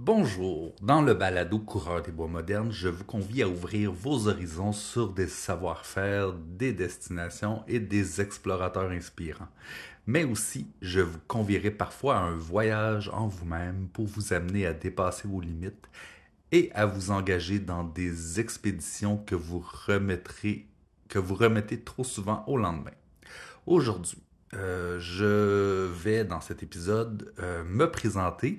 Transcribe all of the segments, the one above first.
Bonjour, dans le balado Coureur des bois modernes, je vous convie à ouvrir vos horizons sur des savoir-faire, des destinations et des explorateurs inspirants. Mais aussi, je vous convierai parfois à un voyage en vous-même pour vous amener à dépasser vos limites et à vous engager dans des expéditions que vous remettrez, que vous remettez trop souvent au lendemain. Aujourd'hui, euh, je vais dans cet épisode euh, me présenter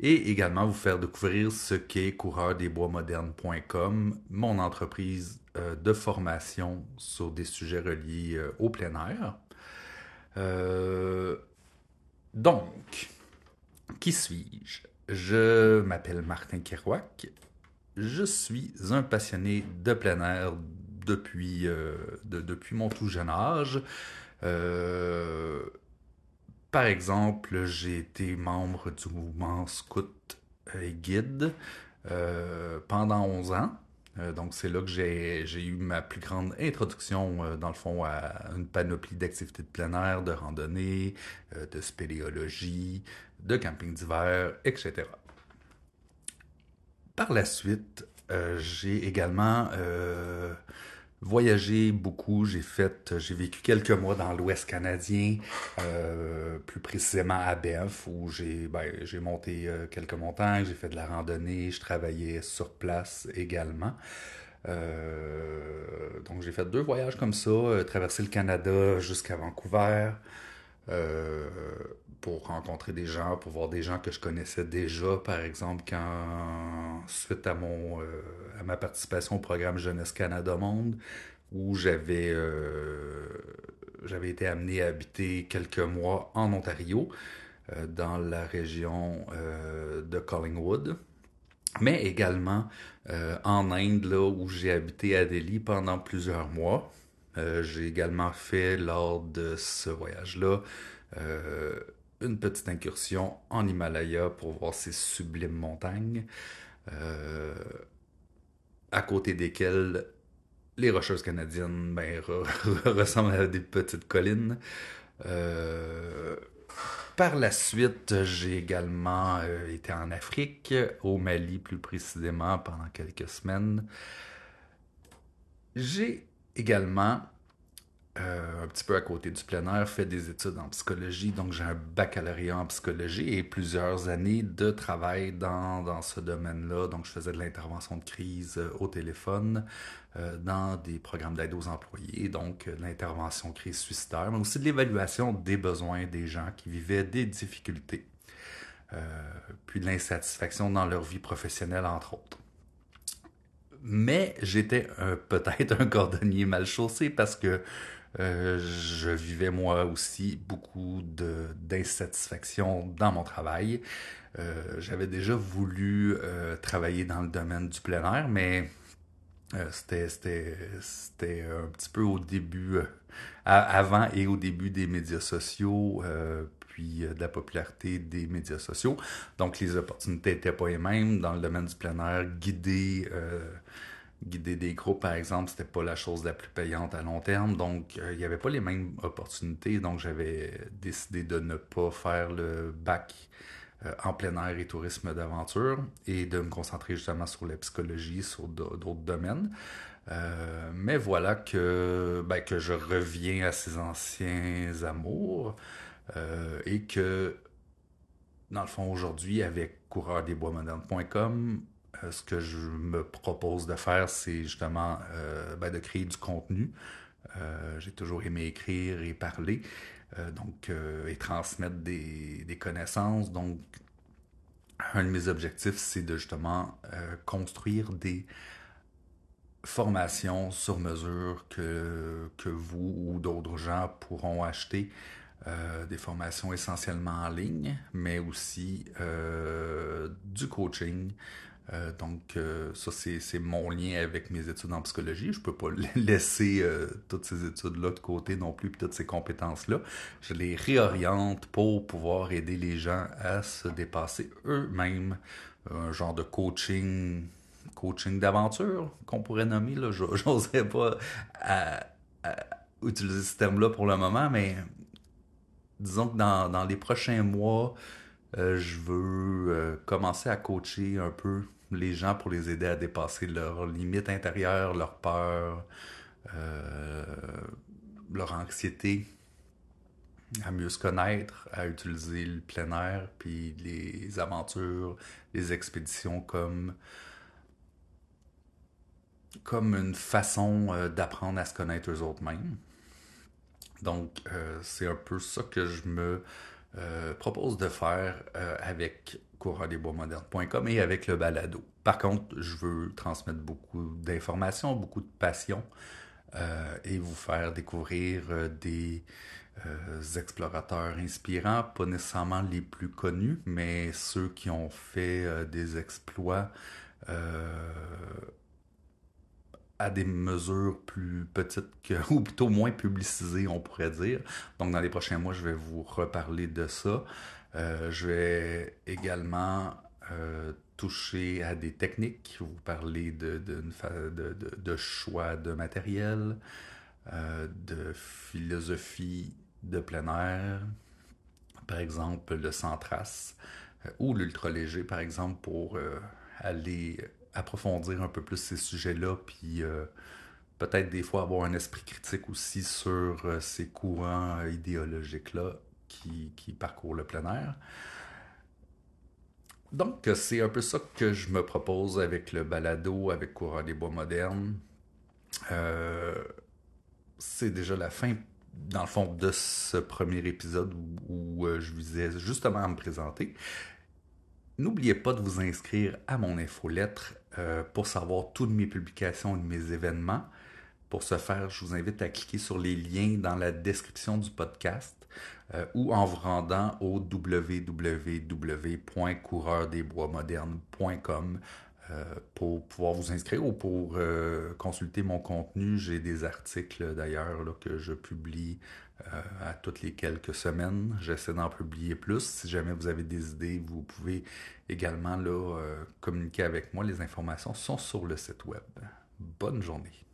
et également vous faire découvrir ce qu'est coureurdesboismodernes.com, mon entreprise euh, de formation sur des sujets reliés euh, au plein air. Euh, donc, qui suis-je? Je m'appelle Martin Kerouac. Je suis un passionné de plein air depuis, de, depuis mon tout jeune âge. Par exemple, j'ai été membre du mouvement Scout et Guide euh, pendant 11 ans. Euh, donc, c'est là que j'ai eu ma plus grande introduction, euh, dans le fond, à une panoplie d'activités de plein air, de randonnée, de spéléologie, de camping d'hiver, etc. Par la suite, j'ai également voyagé beaucoup. J'ai fait, j'ai vécu quelques mois dans l'Ouest canadien, euh, plus précisément à Banff, où j'ai, ben, monté euh, quelques montagnes, j'ai fait de la randonnée, je travaillais sur place également. Euh, donc j'ai fait deux voyages comme ça, traverser le Canada jusqu'à Vancouver. Pour rencontrer des gens, pour voir des gens que je connaissais déjà, par exemple, quand suite à mon à ma participation au programme Jeunesse Canada Monde, où j'avais euh, j'avais été amené à habiter quelques mois en Ontario, euh, dans la région euh, de Collingwood, mais également en Inde, là où j'ai habité à Delhi pendant plusieurs mois. j'ai également fait lors de ce voyage-là une petite incursion en Himalaya pour voir ces sublimes montagnes à côté desquelles les Rocheuses canadiennes ben, ressemblent à des petites collines. Euh, par la suite, j'ai également euh, été en Afrique, au Mali plus précisément, pendant quelques semaines. J'ai également euh, un petit peu à côté du plein air, fait des études en psychologie. Donc, j'ai un baccalauréat en psychologie et plusieurs années de travail dans, dans ce domaine-là. Donc, je faisais de l'intervention de crise euh, au téléphone euh, dans des programmes d'aide aux employés, donc de l'intervention crise suicidaire, mais aussi de l'évaluation des besoins des gens qui vivaient des difficultés, puis de l'insatisfaction dans leur vie professionnelle, entre autres. Mais j'étais peut-être un cordonnier mal chaussé parce que euh, je vivais moi aussi beaucoup d'insatisfaction dans mon travail. Euh, j'avais déjà voulu euh, travailler dans le domaine du plein air, mais c'était un petit peu au début, avant et au début des médias sociaux, puis de la popularité des médias sociaux. Donc les opportunités n'étaient pas les mêmes dans le domaine du plein air, guider guider des groupes, par exemple, c'était pas la chose la plus payante à long terme. Donc, euh, il n'y avait pas les mêmes opportunités. Donc, j'avais décidé de ne pas faire le bac euh, en plein air et tourisme d'aventure et de me concentrer justement sur la psychologie, sur d'autres domaines. Euh, mais voilà que, ben, que je reviens à ces anciens amours et que, dans le fond, aujourd'hui, avec coureurdesboismodernes.com, euh, ce que je me propose de faire, c'est justement euh, ben, de créer du contenu. Euh, j'ai toujours aimé écrire et parler, donc et transmettre des, des, connaissances. Donc, un de mes objectifs, c'est de justement construire des formations sur mesure que, que vous ou d'autres gens pourront acheter. des formations essentiellement en ligne, mais aussi du coaching, euh, donc, euh, ça, c'est mon lien avec mes études en psychologie. Je ne peux pas laisser euh, toutes ces études-là de côté non plus, puis toutes ces compétences-là. Je les réoriente pour pouvoir aider les gens à se dépasser eux-mêmes. Un genre de coaching, coaching d'aventure qu'on pourrait nommer. Je n'oserais pas utiliser ce terme-là pour le moment, mais disons que dans, dans les prochains mois, je veux commencer à coacher un peu les gens pour les aider à dépasser leurs limites intérieures, leurs peurs, leur anxiété, à mieux se connaître, à utiliser le plein air, puis les aventures, les expéditions comme comme une façon euh, d'apprendre à se connaître eux autres mêmes. Donc, euh, c'est un peu ça que je me euh, propose de faire avec coureurdesboismodernes.com et avec le balado. Par contre, je veux transmettre beaucoup d'informations, beaucoup de passion et vous faire découvrir des explorateurs inspirants, pas nécessairement les plus connus, mais ceux qui ont fait des exploits à des mesures plus petites ou plutôt moins publicisées, on pourrait dire. Donc, dans les prochains mois, je vais vous reparler de ça. Euh, je vais également euh, toucher à des techniques, vous parler de, de choix de matériel, euh, de philosophie de plein air, par exemple le sans trace, ou l'ultra léger, par exemple, pour aller approfondir un peu plus ces sujets-là, puis euh, peut-être des fois avoir un esprit critique aussi sur euh, ces courants idéologiques-là qui, parcourent le plein air. Donc, c'est un peu ça que je me propose avec le balado, avec Courant des Bois modernes. Euh, c'est déjà la fin, dans le fond, de ce premier épisode où je visais justement à me présenter. N'oubliez pas de vous inscrire à mon infolettre euh, pour savoir toutes mes publications et mes événements. Pour ce faire, je vous invite à cliquer sur les liens dans la description du podcast euh, ou en vous rendant au www.coureurdesboismodernes.com pour pouvoir vous inscrire ou pour consulter mon contenu. J'ai des articles d'ailleurs que je publie à toutes les quelques semaines. J'essaie d'en publier plus. Si jamais vous avez des idées, vous pouvez également communiquer avec moi. Les informations sont sur le site web. Bonne journée.